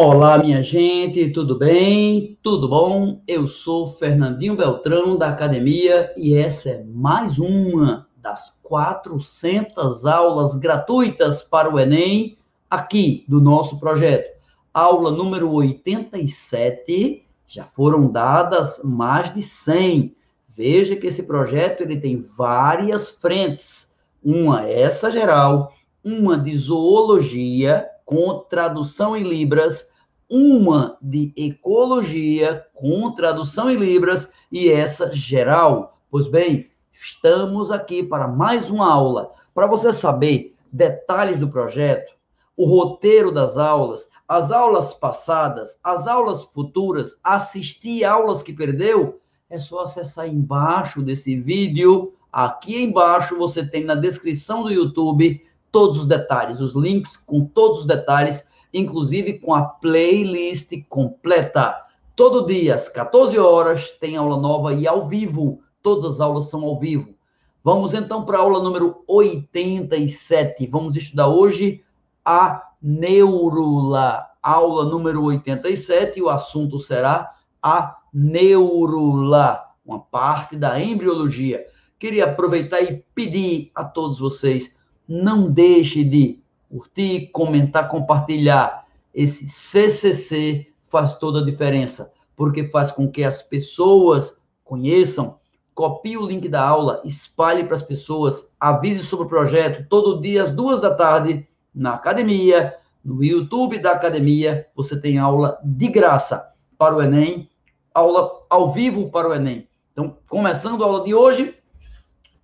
Olá, minha gente, tudo bem? Tudo bom? Eu sou Fernandinho Beltrão da academia e essa é mais uma das 400 aulas gratuitas para o Enem aqui do nosso projeto. Aula número 87, já foram dadas mais de 100. Veja que esse projeto ele tem várias frentes. Uma é essa geral, uma de zoologia, com tradução em Libras, uma de ecologia, com tradução em Libras, e essa geral. Pois bem, estamos aqui para mais uma aula. Para você saber detalhes do projeto, o roteiro das aulas, as aulas passadas, as aulas futuras, assistir aulas que perdeu, é só acessar embaixo desse vídeo. Aqui embaixo você tem na descrição do YouTube todos os detalhes, os links com todos os detalhes, inclusive com a playlist completa. Todo dia, às 14 horas, tem aula nova e ao vivo. Todas as aulas são ao vivo. Vamos então para a aula número 87. Vamos estudar hoje a neurula. Aula número 87 e o assunto será a neurula, uma parte da embriologia. Queria aproveitar e pedir a todos vocês não deixe de curtir, comentar, compartilhar. Esse CCC faz toda a diferença, porque faz com que as pessoas conheçam. Copie o link da aula, espalhe para as pessoas, avise sobre o projeto todo dia às duas da tarde na academia, no YouTube da academia. Você tem aula de graça para o Enem, aula ao vivo para o Enem. Então, começando a aula de hoje,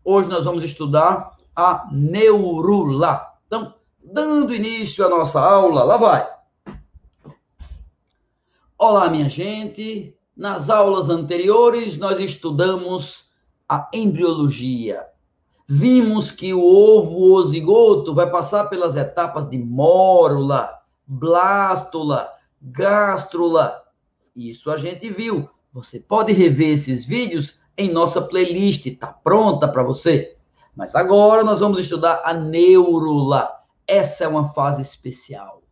hoje nós vamos estudar a neurula. Então, dando início à nossa aula, lá vai. Olá, minha gente. Nas aulas anteriores, nós estudamos a embriologia. Vimos que o ovo o zigoto vai passar pelas etapas de mórula, blástula, gástrula. Isso a gente viu. Você pode rever esses vídeos em nossa playlist, tá pronta para você. Mas agora nós vamos estudar a neurula. Essa é uma fase especial.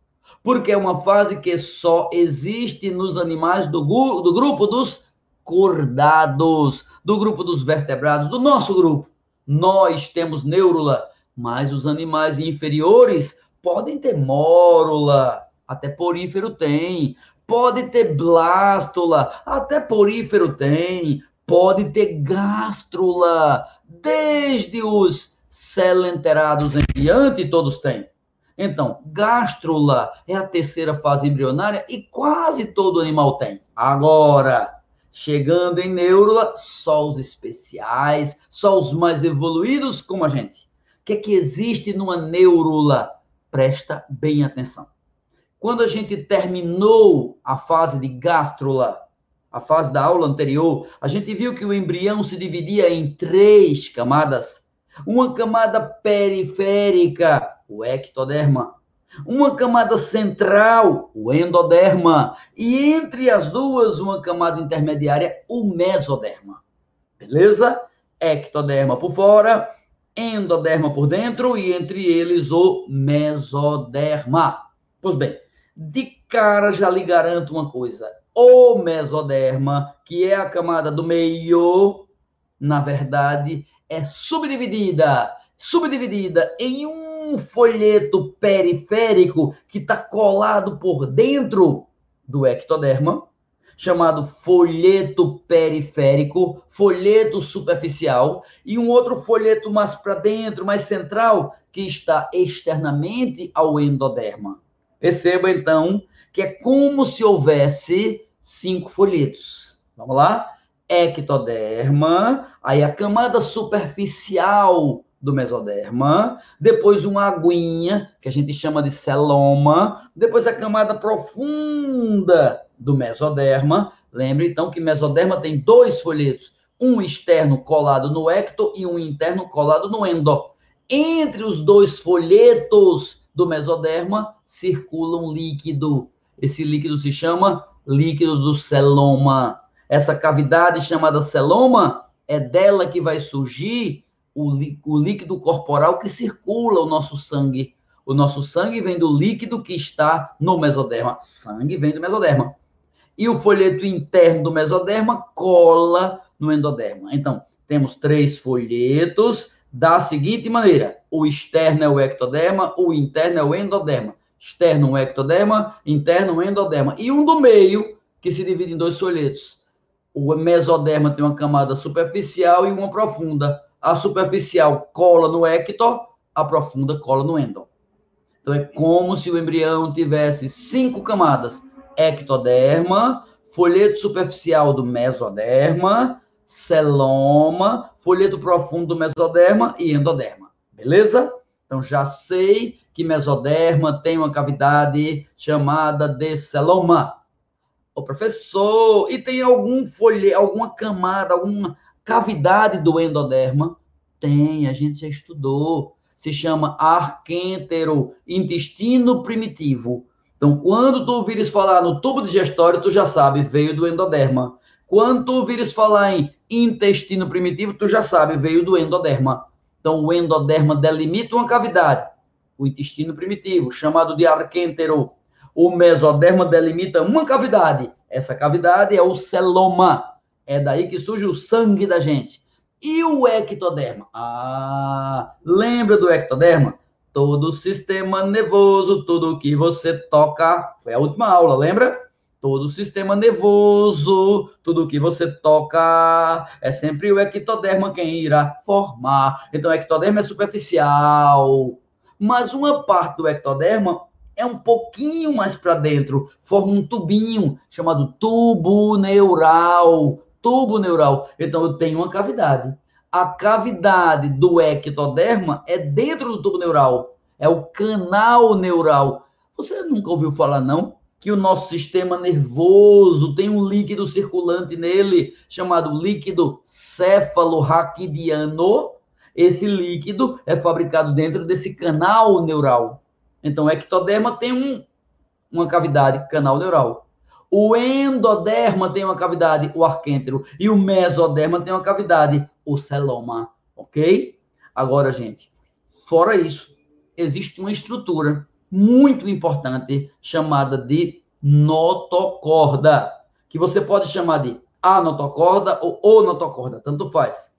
Porque é uma fase que só existe nos animais do, do grupo dos cordados, do grupo dos vertebrados, do nosso grupo. Nós temos neurula, mas os animais inferiores podem ter mórula, até porífero tem. Pode ter blástula, até porífero tem pode ter gástrula, desde os celenterados em diante, todos têm. Então, gástrula é a terceira fase embrionária e quase todo animal tem. Agora, chegando em neurula, só os especiais, só os mais evoluídos como a gente. O que é que existe numa neurula? Presta bem atenção. Quando a gente terminou a fase de gástrula, a fase da aula anterior, a gente viu que o embrião se dividia em três camadas. Uma camada periférica, o ectoderma. Uma camada central, o endoderma. E entre as duas, uma camada intermediária, o mesoderma. Beleza? Ectoderma por fora, endoderma por dentro e entre eles o mesoderma. Pois bem, de cara já lhe garanto uma coisa o mesoderma, que é a camada do meio, na verdade, é subdividida, subdividida em um folheto periférico que está colado por dentro do ectoderma, chamado folheto periférico, folheto superficial, e um outro folheto mais para dentro, mais central, que está externamente ao endoderma. Perceba então que é como se houvesse cinco folhetos. Vamos lá? Ectoderma, aí a camada superficial do mesoderma, depois uma aguinha, que a gente chama de celoma, depois a camada profunda do mesoderma. Lembre então que mesoderma tem dois folhetos, um externo colado no ecto e um interno colado no endo. Entre os dois folhetos do mesoderma circula um líquido esse líquido se chama líquido do celoma. Essa cavidade chamada celoma é dela que vai surgir o, o líquido corporal que circula o nosso sangue. O nosso sangue vem do líquido que está no mesoderma. Sangue vem do mesoderma. E o folheto interno do mesoderma cola no endoderma. Então, temos três folhetos da seguinte maneira: o externo é o ectoderma, o interno é o endoderma. Externo o ectoderma, interno o endoderma. E um do meio, que se divide em dois folhetos. O mesoderma tem uma camada superficial e uma profunda. A superficial cola no ecto, a profunda cola no endo. Então é como se o embrião tivesse cinco camadas: ectoderma, folheto superficial do mesoderma, celoma, folheto profundo do mesoderma e endoderma. Beleza? Então já sei que mesoderma tem uma cavidade chamada de celoma. O professor, e tem algum folhe, alguma camada, alguma cavidade do endoderma? Tem, a gente já estudou. Se chama arquêntero, intestino primitivo. Então, quando tu ouvires falar no tubo digestório, tu já sabe, veio do endoderma. Quando tu ouvires falar em intestino primitivo, tu já sabe, veio do endoderma. Então, o endoderma delimita uma cavidade, o intestino primitivo, chamado de arquêntero. O mesoderma delimita uma cavidade. Essa cavidade é o celoma. É daí que surge o sangue da gente. E o ectoderma? Ah, lembra do ectoderma? Todo sistema nervoso, tudo que você toca. Foi a última aula, lembra? todo sistema nervoso, tudo que você toca, é sempre o ectoderma quem irá formar. Então, o ectoderma é superficial, mas uma parte do ectoderma é um pouquinho mais para dentro, forma um tubinho chamado tubo neural. Tubo neural. Então, eu tenho uma cavidade. A cavidade do ectoderma é dentro do tubo neural, é o canal neural. Você nunca ouviu falar, não? que o nosso sistema nervoso tem um líquido circulante nele chamado líquido cefalorraquidiano. Esse líquido é fabricado dentro desse canal neural. Então, o ectoderma tem um, uma cavidade, canal neural. O endoderma tem uma cavidade, o arquêntero. E o mesoderma tem uma cavidade, o celoma. Ok? Agora, gente, fora isso, existe uma estrutura muito importante chamada de notocorda, que você pode chamar de anotocorda ou onotocorda, tanto faz.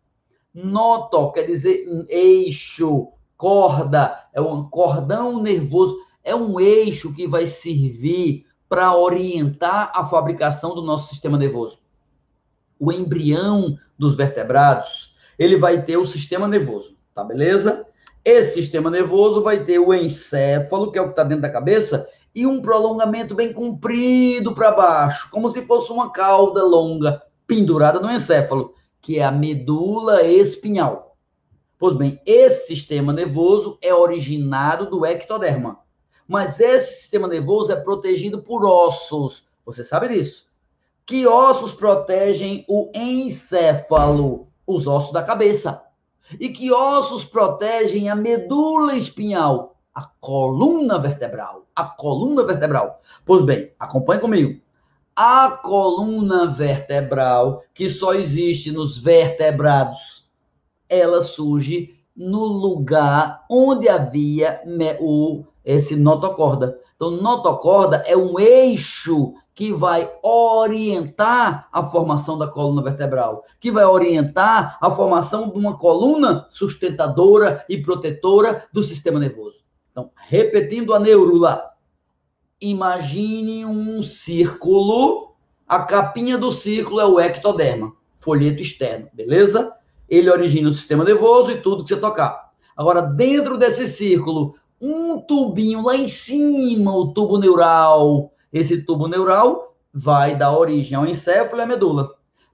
Noto quer dizer um eixo, corda é um cordão nervoso, é um eixo que vai servir para orientar a fabricação do nosso sistema nervoso. O embrião dos vertebrados, ele vai ter o sistema nervoso, tá beleza? Esse sistema nervoso vai ter o encéfalo, que é o que está dentro da cabeça, e um prolongamento bem comprido para baixo, como se fosse uma cauda longa pendurada no encéfalo, que é a medula espinhal. Pois bem, esse sistema nervoso é originado do ectoderma. Mas esse sistema nervoso é protegido por ossos. Você sabe disso? Que ossos protegem o encéfalo? Os ossos da cabeça. E que ossos protegem a medula espinhal? A coluna vertebral. A coluna vertebral. Pois bem, acompanhe comigo. A coluna vertebral, que só existe nos vertebrados, ela surge no lugar onde havia o, esse notocorda. Então, notocorda é um eixo que vai orientar a formação da coluna vertebral, que vai orientar a formação de uma coluna sustentadora e protetora do sistema nervoso. Então, repetindo a neurula, imagine um círculo, a capinha do círculo é o ectoderma, folheto externo, beleza? Ele origina o sistema nervoso e tudo que você tocar. Agora, dentro desse círculo, um tubinho lá em cima, o tubo neural, esse tubo neural vai dar origem ao encéfalo e à medula.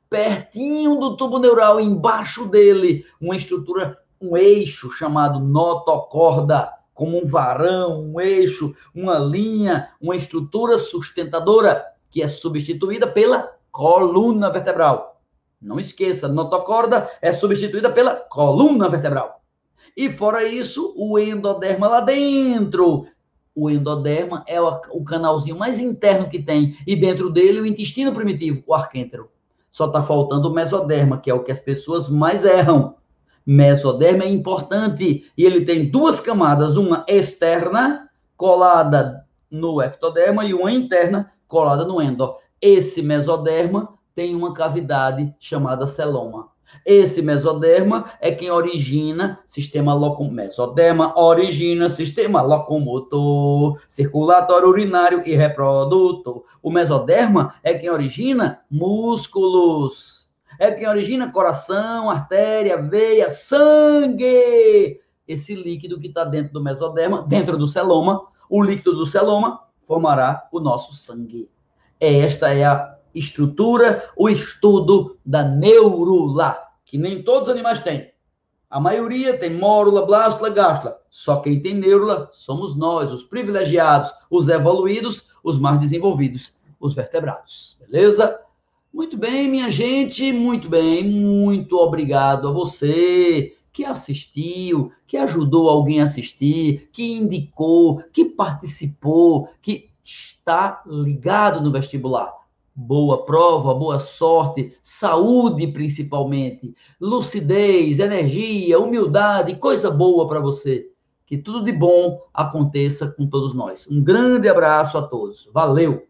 Pertinho do tubo neural, embaixo dele, uma estrutura, um eixo chamado notocorda, como um varão, um eixo, uma linha, uma estrutura sustentadora que é substituída pela coluna vertebral. Não esqueça, notocorda é substituída pela coluna vertebral. E fora isso, o endoderma lá dentro, o endoderma é o canalzinho mais interno que tem, e dentro dele o intestino primitivo, o arquêntero. Só está faltando o mesoderma, que é o que as pessoas mais erram. Mesoderma é importante e ele tem duas camadas, uma externa colada no ectoderma e uma interna colada no endo. Esse mesoderma tem uma cavidade chamada celoma. Esse mesoderma é quem origina sistema locomotor. Mesoderma origina sistema locomotor, circulatório urinário e reprodutor. O mesoderma é quem origina músculos. É quem origina coração, artéria, veia, sangue. Esse líquido que está dentro do mesoderma, dentro do celoma, o líquido do celoma formará o nosso sangue. Esta é a estrutura, o estudo da neurula, que nem todos os animais têm. A maioria tem mórula, blástula, gástula. Só quem tem neurula somos nós, os privilegiados, os evoluídos, os mais desenvolvidos, os vertebrados. Beleza? Muito bem, minha gente, muito bem. Muito obrigado a você que assistiu, que ajudou alguém a assistir, que indicou, que participou, que está ligado no vestibular boa prova, boa sorte, saúde principalmente, lucidez, energia, humildade, coisa boa para você. Que tudo de bom aconteça com todos nós. Um grande abraço a todos. Valeu!